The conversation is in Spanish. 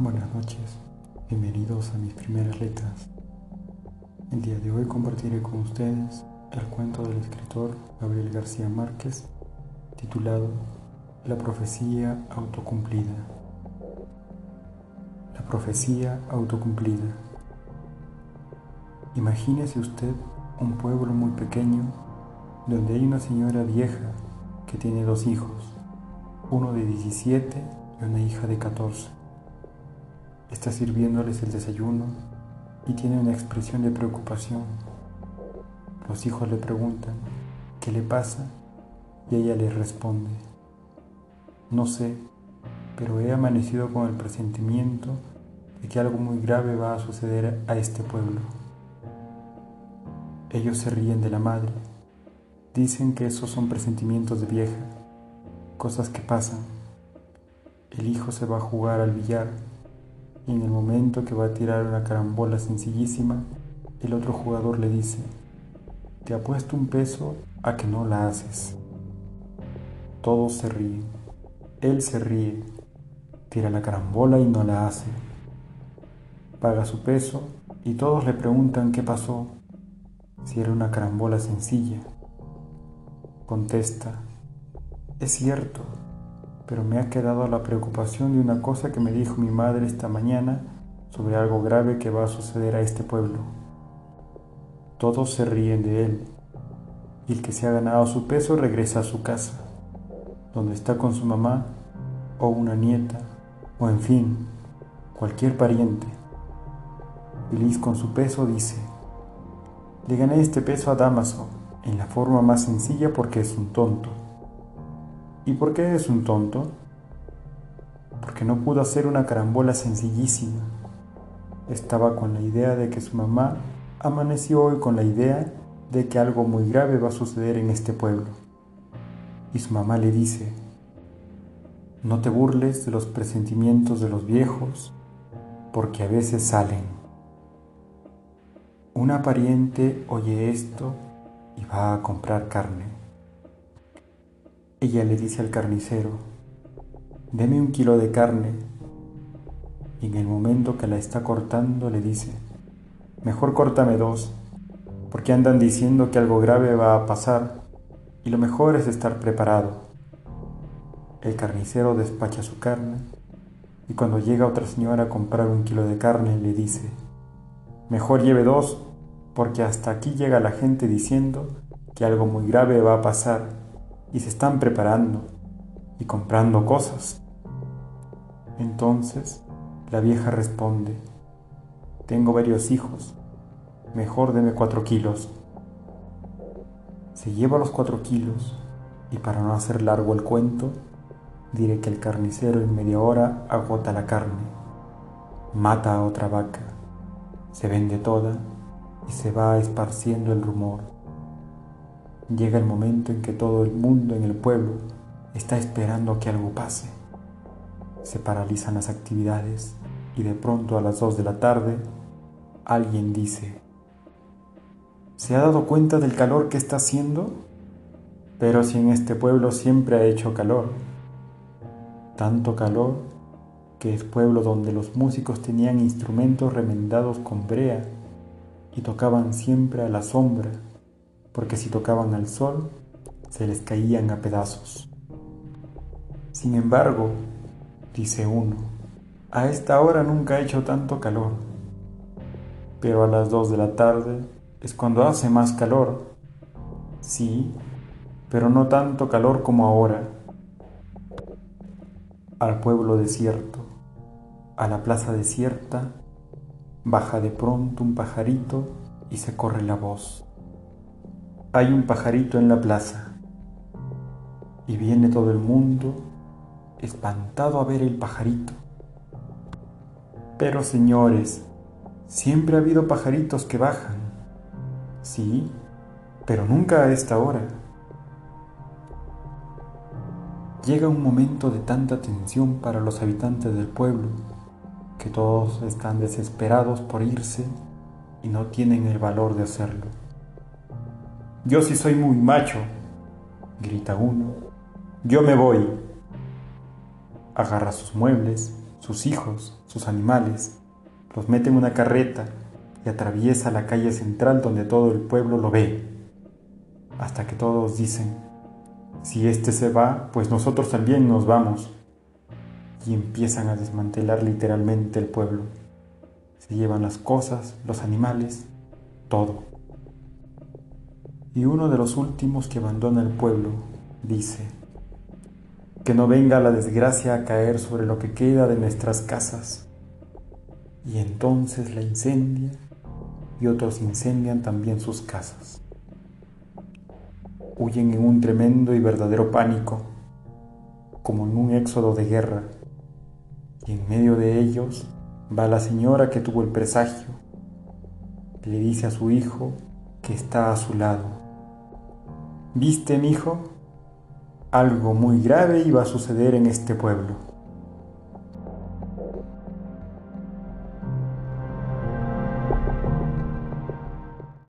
Buenas noches, bienvenidos a mis primeras letras. El día de hoy compartiré con ustedes el cuento del escritor Gabriel García Márquez titulado La profecía autocumplida. La profecía autocumplida. Imagínese usted un pueblo muy pequeño donde hay una señora vieja que tiene dos hijos, uno de 17 y una hija de 14 Está sirviéndoles el desayuno y tiene una expresión de preocupación. Los hijos le preguntan, ¿qué le pasa? Y ella les responde, no sé, pero he amanecido con el presentimiento de que algo muy grave va a suceder a este pueblo. Ellos se ríen de la madre, dicen que esos son presentimientos de vieja, cosas que pasan. El hijo se va a jugar al billar en el momento que va a tirar una carambola sencillísima, el otro jugador le dice, te apuesto un peso a que no la haces. Todos se ríen. Él se ríe, tira la carambola y no la hace. Paga su peso y todos le preguntan qué pasó, si era una carambola sencilla. Contesta, es cierto, pero me ha quedado la preocupación de una cosa que me dijo mi madre esta mañana sobre algo grave que va a suceder a este pueblo. Todos se ríen de él, y el que se ha ganado su peso regresa a su casa, donde está con su mamá o una nieta, o en fin, cualquier pariente. Feliz con su peso dice, le gané este peso a Damaso en la forma más sencilla porque es un tonto. ¿Y por qué es un tonto? Porque no pudo hacer una carambola sencillísima. Estaba con la idea de que su mamá amaneció hoy con la idea de que algo muy grave va a suceder en este pueblo. Y su mamá le dice, no te burles de los presentimientos de los viejos, porque a veces salen. Una pariente oye esto y va a comprar carne. Ella le dice al carnicero, deme un kilo de carne. Y en el momento que la está cortando le dice, mejor córtame dos, porque andan diciendo que algo grave va a pasar y lo mejor es estar preparado. El carnicero despacha su carne y cuando llega otra señora a comprar un kilo de carne le dice, mejor lleve dos, porque hasta aquí llega la gente diciendo que algo muy grave va a pasar y se están preparando y comprando cosas. Entonces la vieja responde, tengo varios hijos, mejor deme cuatro kilos. Se lleva los cuatro kilos y para no hacer largo el cuento, diré que el carnicero en media hora agota la carne, mata a otra vaca, se vende toda y se va esparciendo el rumor Llega el momento en que todo el mundo en el pueblo está esperando que algo pase. Se paralizan las actividades y de pronto a las 2 de la tarde alguien dice, ¿se ha dado cuenta del calor que está haciendo? Pero si en este pueblo siempre ha hecho calor, tanto calor que es pueblo donde los músicos tenían instrumentos remendados con brea y tocaban siempre a la sombra porque si tocaban al sol, se les caían a pedazos. Sin embargo, dice uno, a esta hora nunca ha hecho tanto calor, pero a las dos de la tarde es cuando hace más calor. Sí, pero no tanto calor como ahora. Al pueblo desierto, a la plaza desierta, baja de pronto un pajarito y se corre la voz hay un pajarito en la plaza y viene todo el mundo espantado a ver el pajarito. Pero señores, siempre ha habido pajaritos que bajan. Sí, pero nunca a esta hora. Llega un momento de tanta tensión para los habitantes del pueblo que todos están desesperados por irse y no tienen el valor de hacerlo. Yo sí soy muy macho, grita uno. Yo me voy. Agarra sus muebles, sus hijos, sus animales, los mete en una carreta y atraviesa la calle central donde todo el pueblo lo ve, hasta que todos dicen, si éste se va, pues nosotros también nos vamos, y empiezan a desmantelar literalmente el pueblo. Se llevan las cosas, los animales, todo. Y uno de los últimos que abandona el pueblo dice, que no venga la desgracia a caer sobre lo que queda de nuestras casas. Y entonces la incendia y otros incendian también sus casas. Huyen en un tremendo y verdadero pánico, como en un éxodo de guerra, y en medio de ellos va la señora que tuvo el presagio, le dice a su hijo que está a su lado. ¿Viste, mi hijo? Algo muy grave iba a suceder en este pueblo.